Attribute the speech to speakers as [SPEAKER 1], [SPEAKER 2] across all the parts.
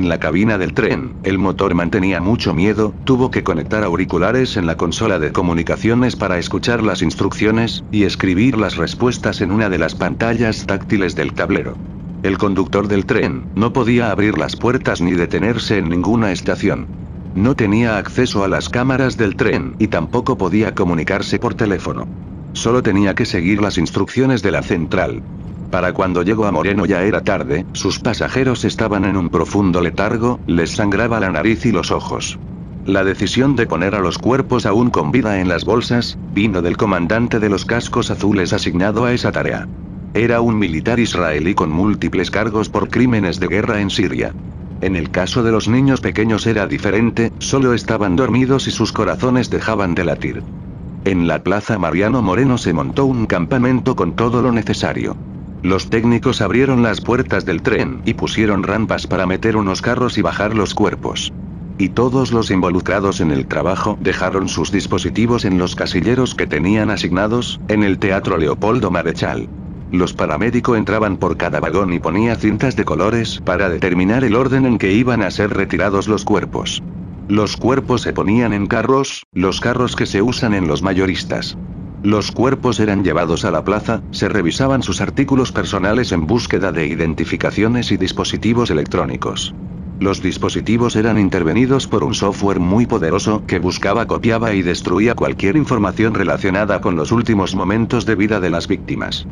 [SPEAKER 1] En la cabina del tren, el motor mantenía mucho miedo, tuvo que conectar auriculares en la consola de comunicaciones para escuchar las instrucciones, y escribir las respuestas en una de las pantallas táctiles del tablero. El conductor del tren, no podía abrir las puertas ni detenerse en ninguna estación. No tenía acceso a las cámaras del tren y tampoco podía comunicarse por teléfono. Solo tenía que seguir las instrucciones de la central. Para cuando llegó a Moreno ya era tarde, sus pasajeros estaban en un profundo letargo, les sangraba la nariz y los ojos. La decisión de poner a los cuerpos aún con vida en las bolsas, vino del comandante de los cascos azules asignado a esa tarea. Era un militar israelí con múltiples cargos por crímenes de guerra en Siria. En el caso de los niños pequeños era diferente, solo estaban dormidos y sus corazones dejaban de latir. En la plaza Mariano Moreno se montó un campamento con todo lo necesario. Los técnicos abrieron las puertas del tren y pusieron rampas para meter unos carros y bajar los cuerpos. Y todos los involucrados en el trabajo dejaron sus dispositivos en los casilleros que tenían asignados, en el Teatro Leopoldo Marechal. Los paramédicos entraban por cada vagón y ponía cintas de colores para determinar el orden en que iban a ser retirados los cuerpos. Los cuerpos se ponían en carros, los carros que se usan en los mayoristas. Los cuerpos eran llevados a la plaza, se revisaban sus artículos personales en búsqueda de identificaciones y dispositivos electrónicos. Los dispositivos eran intervenidos por un software muy poderoso que buscaba, copiaba y destruía cualquier información relacionada con los últimos momentos de vida de las víctimas.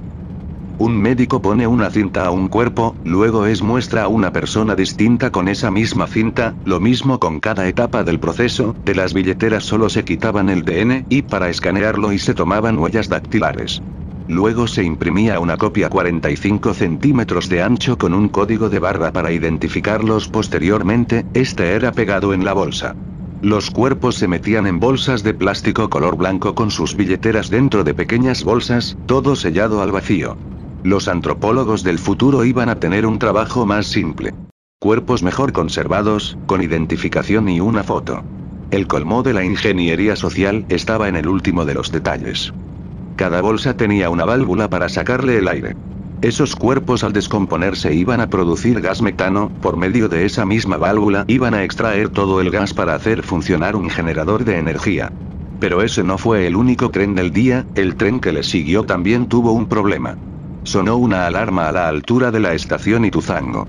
[SPEAKER 1] Un médico pone una cinta a un cuerpo, luego es muestra a una persona distinta con esa misma cinta, lo mismo con cada etapa del proceso, de las billeteras solo se quitaban el DNI para escanearlo y se tomaban huellas dactilares. Luego se imprimía una copia 45 centímetros de ancho con un código de barra para identificarlos posteriormente, este era pegado en la bolsa. Los cuerpos se metían en bolsas de plástico color blanco con sus billeteras dentro de pequeñas bolsas, todo sellado al vacío. Los antropólogos del futuro iban a tener un trabajo más simple. Cuerpos mejor conservados, con identificación y una foto. El colmo de la ingeniería social estaba en el último de los detalles. Cada bolsa tenía una válvula para sacarle el aire. Esos cuerpos al descomponerse iban a producir gas metano, por medio de esa misma válvula iban a extraer todo el gas para hacer funcionar un generador de energía. Pero ese no fue el único tren del día, el tren que le siguió también tuvo un problema. Sonó una alarma a la altura de la estación Ituzango.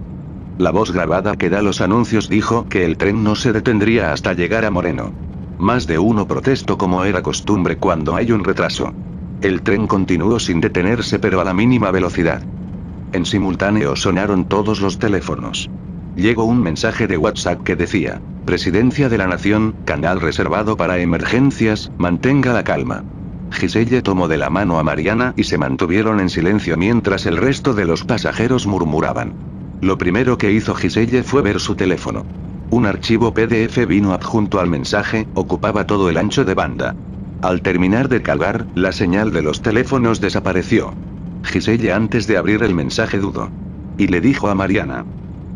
[SPEAKER 1] La voz grabada que da los anuncios dijo que el tren no se detendría hasta llegar a Moreno. Más de uno protestó como era costumbre cuando hay un retraso. El tren continuó sin detenerse pero a la mínima velocidad. En simultáneo sonaron todos los teléfonos. Llegó un mensaje de WhatsApp que decía, Presidencia de la Nación, canal reservado para emergencias, mantenga la calma. Giselle tomó de la mano a Mariana y se mantuvieron en silencio mientras el resto de los pasajeros murmuraban. Lo primero que hizo Giselle fue ver su teléfono. Un archivo PDF vino adjunto al mensaje, ocupaba todo el ancho de banda. Al terminar de cargar, la señal de los teléfonos desapareció. Giselle antes de abrir el mensaje dudó. Y le dijo a Mariana.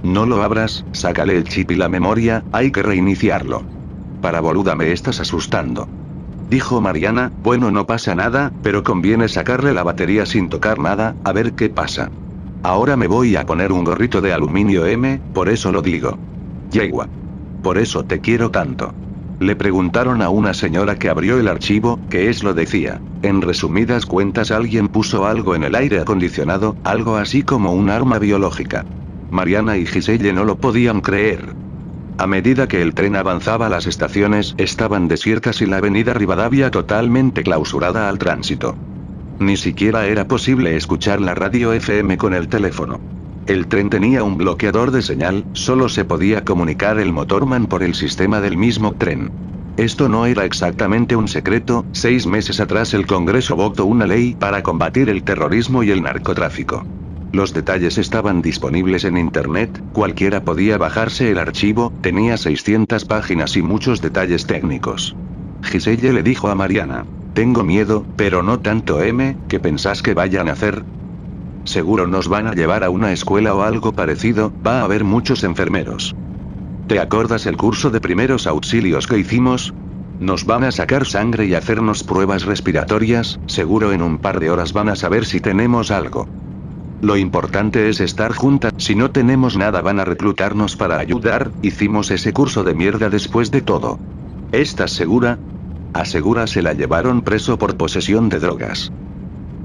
[SPEAKER 1] No lo abras, sácale el chip y la memoria, hay que reiniciarlo. Para boluda me estás asustando. Dijo Mariana, bueno no pasa nada, pero conviene sacarle la batería sin tocar nada, a ver qué pasa. Ahora me voy a poner un gorrito de aluminio M, por eso lo digo. Yegua. Por eso te quiero tanto. Le preguntaron a una señora que abrió el archivo, qué es lo decía. En resumidas cuentas alguien puso algo en el aire acondicionado, algo así como un arma biológica. Mariana y Giselle no lo podían creer. A medida que el tren avanzaba las estaciones estaban desiertas y la avenida Rivadavia totalmente clausurada al tránsito. Ni siquiera era posible escuchar la radio FM con el teléfono. El tren tenía un bloqueador de señal, solo se podía comunicar el motorman por el sistema del mismo tren. Esto no era exactamente un secreto, seis meses atrás el Congreso votó una ley para combatir el terrorismo y el narcotráfico. Los detalles estaban disponibles en Internet, cualquiera podía bajarse el archivo, tenía 600 páginas y muchos detalles técnicos. Giselle le dijo a Mariana. Tengo miedo, pero no tanto M, ¿qué pensás que vayan a hacer? Seguro nos van a llevar a una escuela o algo parecido, va a haber muchos enfermeros. ¿Te acordas el curso de primeros auxilios que hicimos? Nos van a sacar sangre y hacernos pruebas respiratorias, seguro en un par de horas van a saber si tenemos algo. Lo importante es estar juntas, si no tenemos nada van a reclutarnos para ayudar, hicimos ese curso de mierda después de todo. ¿Estás segura? Asegura se la llevaron preso por posesión de drogas.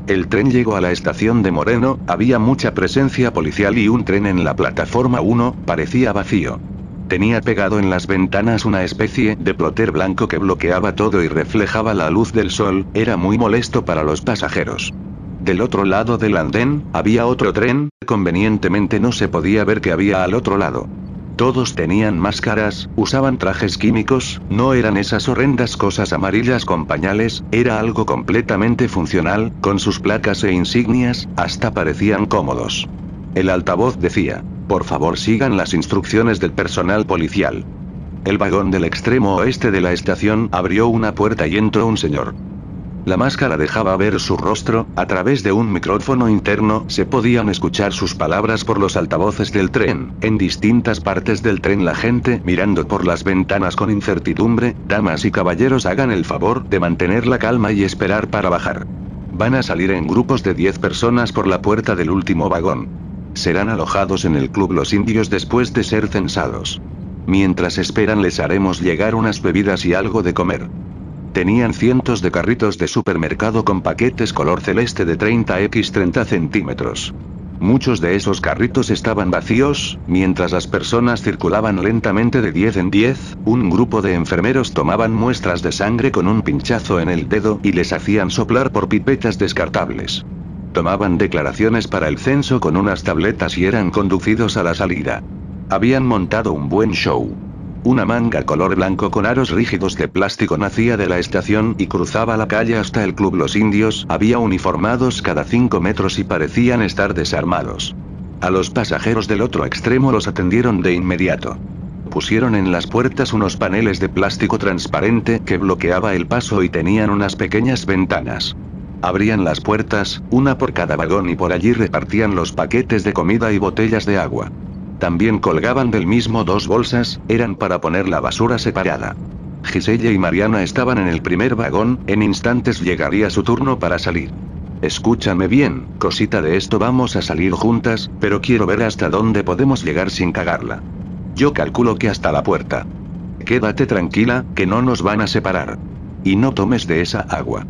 [SPEAKER 1] El tren llegó a la estación de Moreno, había mucha presencia policial y un tren en la plataforma 1, parecía vacío. Tenía pegado en las ventanas una especie de ploter blanco que bloqueaba todo y reflejaba la luz del sol, era muy molesto para los pasajeros. Del otro lado del andén, había otro tren, convenientemente no se podía ver que había al otro lado. Todos tenían máscaras, usaban trajes químicos, no eran esas horrendas cosas amarillas con pañales, era algo completamente funcional, con sus placas e insignias, hasta parecían cómodos. El altavoz decía, por favor sigan las instrucciones del personal policial. El vagón del extremo oeste de la estación abrió una puerta y entró un señor. La máscara dejaba ver su rostro, a través de un micrófono interno se podían escuchar sus palabras por los altavoces del tren. En distintas partes del tren la gente mirando por las ventanas con incertidumbre, damas y caballeros hagan el favor de mantener la calma y esperar para bajar. Van a salir en grupos de 10 personas por la puerta del último vagón. Serán alojados en el club Los Indios después de ser censados. Mientras esperan les haremos llegar unas bebidas y algo de comer. Tenían cientos de carritos de supermercado con paquetes color celeste de 30 x 30 centímetros. Muchos de esos carritos estaban vacíos, mientras las personas circulaban lentamente de 10 en 10, un grupo de enfermeros tomaban muestras de sangre con un pinchazo en el dedo y les hacían soplar por pipetas descartables. Tomaban declaraciones para el censo con unas tabletas y eran conducidos a la salida. Habían montado un buen show. Una manga color blanco con aros rígidos de plástico nacía de la estación y cruzaba la calle hasta el club Los Indios. Había uniformados cada cinco metros y parecían estar desarmados. A los pasajeros del otro extremo los atendieron de inmediato. Pusieron en las puertas unos paneles de plástico transparente que bloqueaba el paso y tenían unas pequeñas ventanas. Abrían las puertas, una por cada vagón y por allí repartían los paquetes de comida y botellas de agua. También colgaban del mismo dos bolsas, eran para poner la basura separada. Giselle y Mariana estaban en el primer vagón, en instantes llegaría su turno para salir. Escúchame bien, cosita de esto vamos a salir juntas, pero quiero ver hasta dónde podemos llegar sin cagarla. Yo calculo que hasta la puerta. Quédate tranquila, que no nos van a separar. Y no tomes de esa agua.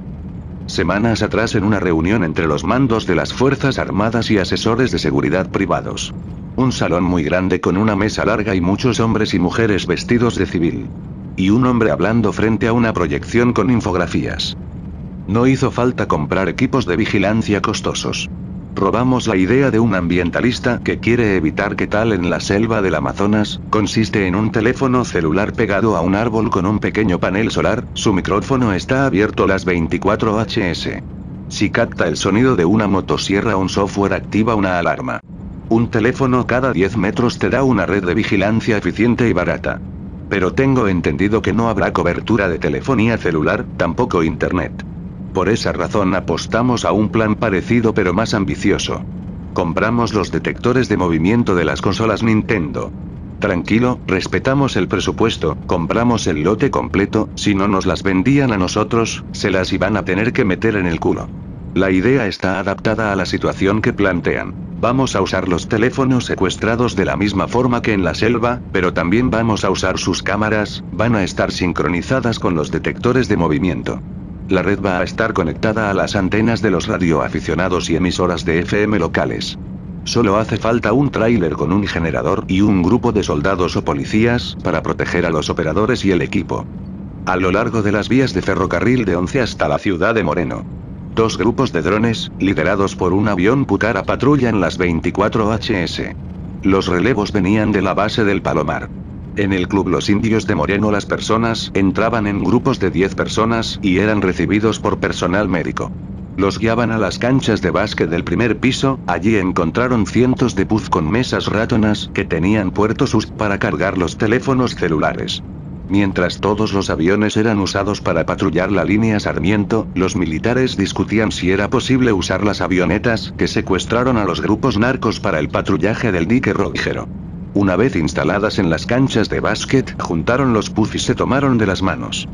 [SPEAKER 1] Semanas atrás en una reunión entre los mandos de las Fuerzas Armadas y asesores de seguridad privados. Un salón muy grande con una mesa larga y muchos hombres y mujeres vestidos de civil. Y un hombre hablando frente a una proyección con infografías. No hizo falta comprar equipos de vigilancia costosos. Robamos la idea de un ambientalista que quiere evitar que tal en la selva del Amazonas, consiste en un teléfono celular pegado a un árbol con un pequeño panel solar, su micrófono está abierto las 24 hs. Si capta el sonido de una motosierra un software activa una alarma. Un teléfono cada 10 metros te da una red de vigilancia eficiente y barata. Pero tengo entendido que no habrá cobertura de telefonía celular, tampoco internet. Por esa razón apostamos a un plan parecido pero más ambicioso. Compramos los detectores de movimiento de las consolas Nintendo. Tranquilo, respetamos el presupuesto, compramos el lote completo, si no nos las vendían a nosotros, se las iban a tener que meter en el culo. La idea está adaptada a la situación que plantean. Vamos a usar los teléfonos secuestrados de la misma forma que en la selva, pero también vamos a usar sus cámaras, van a estar sincronizadas con los detectores de movimiento. La red va a estar conectada a las antenas de los radioaficionados y emisoras de FM locales. Solo hace falta un tráiler con un generador y un grupo de soldados o policías para proteger a los operadores y el equipo. A lo largo de las vías de ferrocarril de Once hasta la ciudad de Moreno. Dos grupos de drones, liderados por un avión Putara patrullan las 24 HS. Los relevos venían de la base del Palomar. En el club Los Indios de Moreno las personas entraban en grupos de 10 personas y eran recibidos por personal médico. Los guiaban a las canchas de básquet del primer piso, allí encontraron cientos de puz con mesas ratonas que tenían puertos USB para cargar los teléfonos celulares. Mientras todos los aviones eran usados para patrullar la línea Sarmiento, los militares discutían si era posible usar las avionetas que secuestraron a los grupos narcos para el patrullaje del dique Rogero. Una vez instaladas en las canchas de básquet, juntaron los puff y se tomaron de las manos.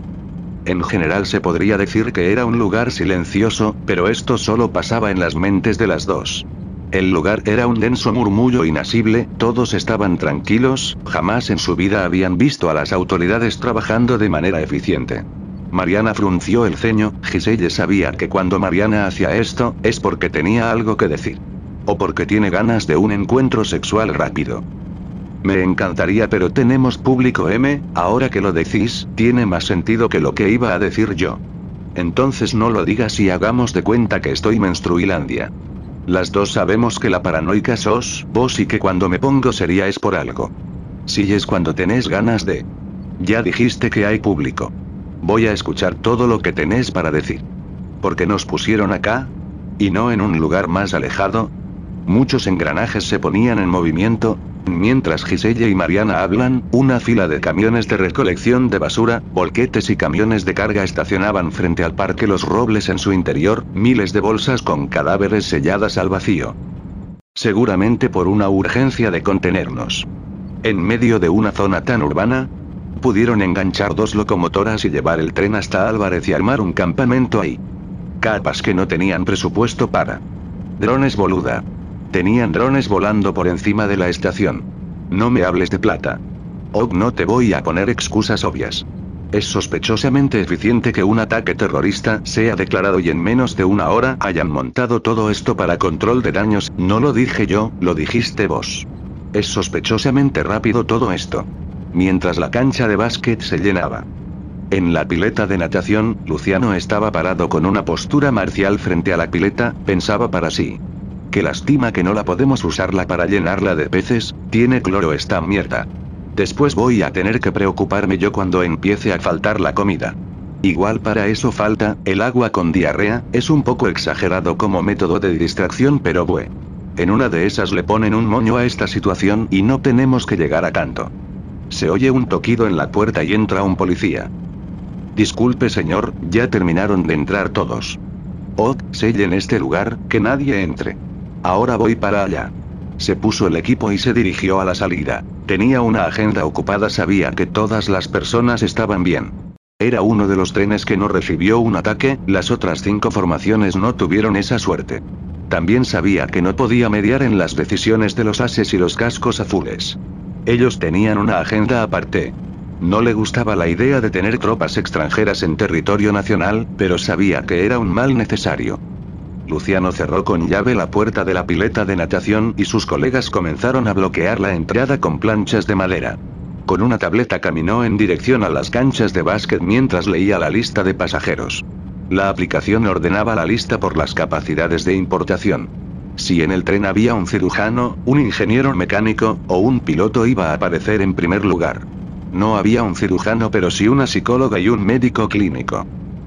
[SPEAKER 1] En general se podría decir que era un lugar silencioso, pero esto solo pasaba en las mentes de las dos. El lugar era un denso murmullo inasible, todos estaban tranquilos, jamás en su vida habían visto a las autoridades trabajando de manera eficiente. Mariana frunció el ceño, Giselle sabía que cuando Mariana hacía esto, es porque tenía algo que decir. O porque tiene ganas de un encuentro sexual rápido. Me encantaría pero tenemos público M, ahora que lo decís, tiene más sentido que lo que iba a decir yo. Entonces no lo digas y hagamos de cuenta que estoy menstruilandia. Las dos sabemos que la paranoica sos vos y que cuando me pongo sería es por algo. Si es cuando tenés ganas de... Ya dijiste que hay público. Voy a escuchar todo lo que tenés para decir. Porque nos pusieron acá? ¿Y no en un lugar más alejado? Muchos engranajes se ponían en movimiento, Mientras Giselle y Mariana hablan, una fila de camiones de recolección de basura, volquetes y camiones de carga estacionaban frente al parque Los Robles en su interior, miles de bolsas con cadáveres selladas al vacío. Seguramente por una urgencia de contenernos. En medio de una zona tan urbana, pudieron enganchar dos locomotoras y llevar el tren hasta Álvarez y armar un campamento ahí. Capas que no tenían presupuesto para. Drones boluda. Tenían drones volando por encima de la estación. No me hables de plata. Og no te voy a poner excusas obvias. Es sospechosamente eficiente que un ataque terrorista sea declarado y en menos de una hora hayan montado todo esto para control de daños, no lo dije yo, lo dijiste vos. Es sospechosamente rápido todo esto. Mientras la cancha de básquet se llenaba. En la pileta de natación, Luciano estaba parado con una postura marcial frente a la pileta, pensaba para sí. Qué lástima que no la podemos usarla para llenarla de peces, tiene cloro esta mierda. Después voy a tener que preocuparme yo cuando empiece a faltar la comida. Igual para eso falta, el agua con diarrea, es un poco exagerado como método de distracción pero bueno. En una de esas le ponen un moño a esta situación y no tenemos que llegar a tanto. Se oye un toquido en la puerta y entra un policía. Disculpe señor, ya terminaron de entrar todos. Oh, en este lugar, que nadie entre. Ahora voy para allá. Se puso el equipo y se dirigió a la salida. Tenía una agenda ocupada, sabía que todas las personas estaban bien. Era uno de los trenes que no recibió un ataque, las otras cinco formaciones no tuvieron esa suerte. También sabía que no podía mediar en las decisiones de los ases y los cascos azules. Ellos tenían una agenda aparte. No le gustaba la idea de tener tropas extranjeras en territorio nacional, pero sabía que era un mal necesario. Luciano cerró con llave la puerta de la pileta de natación y sus colegas comenzaron a bloquear la entrada con planchas de madera. Con una tableta caminó en dirección a las canchas de básquet mientras leía la lista de pasajeros. La aplicación ordenaba la lista por las capacidades de importación. Si en el tren había un cirujano, un ingeniero mecánico, o un piloto iba a aparecer en primer lugar. No había un cirujano pero sí una psicóloga y un médico clínico.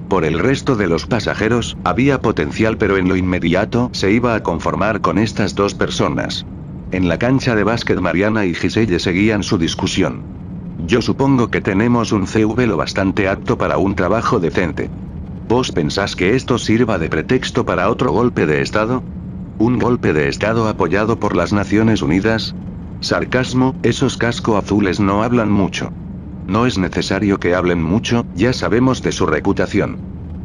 [SPEAKER 1] Por el resto de los pasajeros, había potencial pero en lo inmediato se iba a conformar con estas dos personas. En la cancha de básquet Mariana y Giselle seguían su discusión. Yo supongo que tenemos un CV lo bastante apto para un trabajo decente. ¿Vos pensás que esto sirva de pretexto para otro golpe de Estado? ¿Un golpe de Estado apoyado por las Naciones Unidas? Sarcasmo, esos casco azules no hablan mucho. No es necesario que hablen mucho, ya sabemos de su reputación.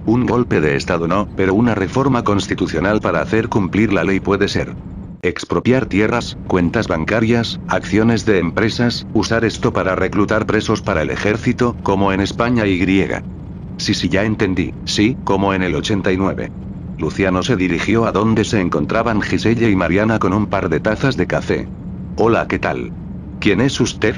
[SPEAKER 1] Un golpe de Estado no, pero una reforma constitucional para hacer cumplir la ley puede ser. Expropiar tierras, cuentas bancarias, acciones de empresas, usar esto para reclutar presos para el ejército, como en España y griega. Sí, sí, ya entendí, sí, como en el 89. Luciano se dirigió a donde se encontraban Giselle y Mariana con un par de tazas de café. Hola, ¿qué tal? ¿Quién es usted?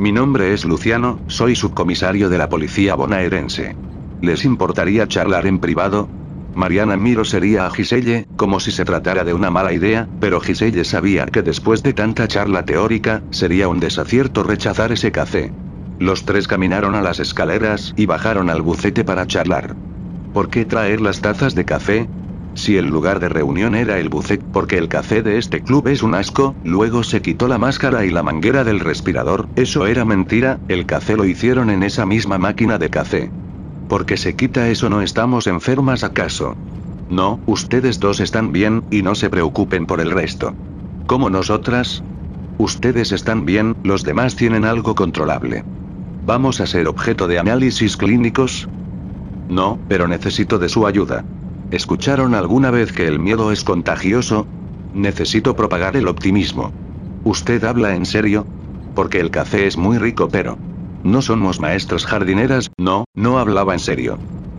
[SPEAKER 1] Mi nombre es Luciano, soy subcomisario de la policía bonaerense. ¿Les importaría charlar en privado? Mariana Miro sería a Giselle, como si se tratara de una mala idea, pero Giselle sabía que después de tanta charla teórica, sería un desacierto rechazar ese café. Los tres caminaron a las escaleras y bajaron al bucete para charlar. ¿Por qué traer las tazas de café? Si el lugar de reunión era el bucet, porque el café de este club es un asco, luego se quitó la máscara y la manguera del respirador, eso era mentira, el café lo hicieron en esa misma máquina de café. Porque se quita eso no estamos enfermas acaso. No, ustedes dos están bien, y no se preocupen por el resto. ¿Como nosotras? Ustedes están bien, los demás tienen algo controlable. ¿Vamos a ser objeto de análisis clínicos? No, pero necesito de su ayuda. ¿Escucharon alguna vez que el miedo es contagioso? Necesito propagar el optimismo. ¿Usted habla en serio? Porque el café es muy rico, pero... No somos maestros jardineras, no, no hablaba en serio.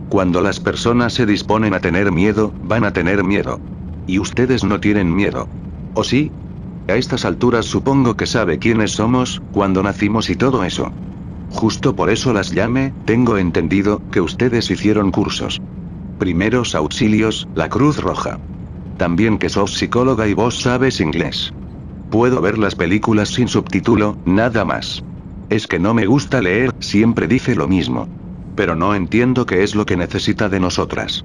[SPEAKER 1] Cuando las personas se disponen a tener miedo, van a tener miedo. Y ustedes no tienen miedo. ¿O sí? A estas alturas supongo que sabe quiénes somos, cuando nacimos y todo eso. Justo por eso las llame, tengo entendido, que ustedes hicieron cursos. Primeros auxilios, la Cruz Roja. También que sos psicóloga y vos sabes inglés. Puedo ver las películas sin subtítulo, nada más. Es que no me gusta leer, siempre dice lo mismo. Pero no entiendo qué es lo que necesita de nosotras.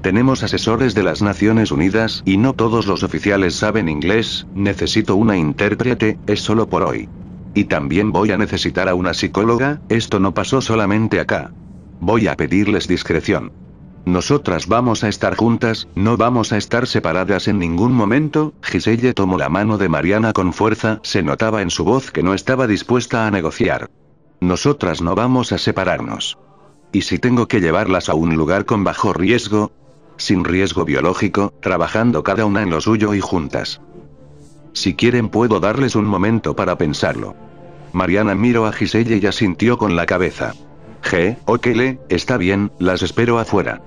[SPEAKER 1] Tenemos asesores de las Naciones Unidas y no todos los oficiales saben inglés, necesito una intérprete, es solo por hoy. Y también voy a necesitar a una psicóloga, esto no pasó solamente acá. Voy a pedirles discreción. Nosotras vamos a estar juntas, no vamos a estar separadas en ningún momento. Giselle tomó la mano de Mariana con fuerza, se notaba en su voz que no estaba dispuesta a negociar. Nosotras no vamos a separarnos. ¿Y si tengo que llevarlas a un lugar con bajo riesgo? Sin riesgo biológico, trabajando cada una en lo suyo y juntas. Si quieren puedo darles un momento para pensarlo. Mariana miró a Giselle y asintió con la cabeza. G, le, está bien, las espero afuera.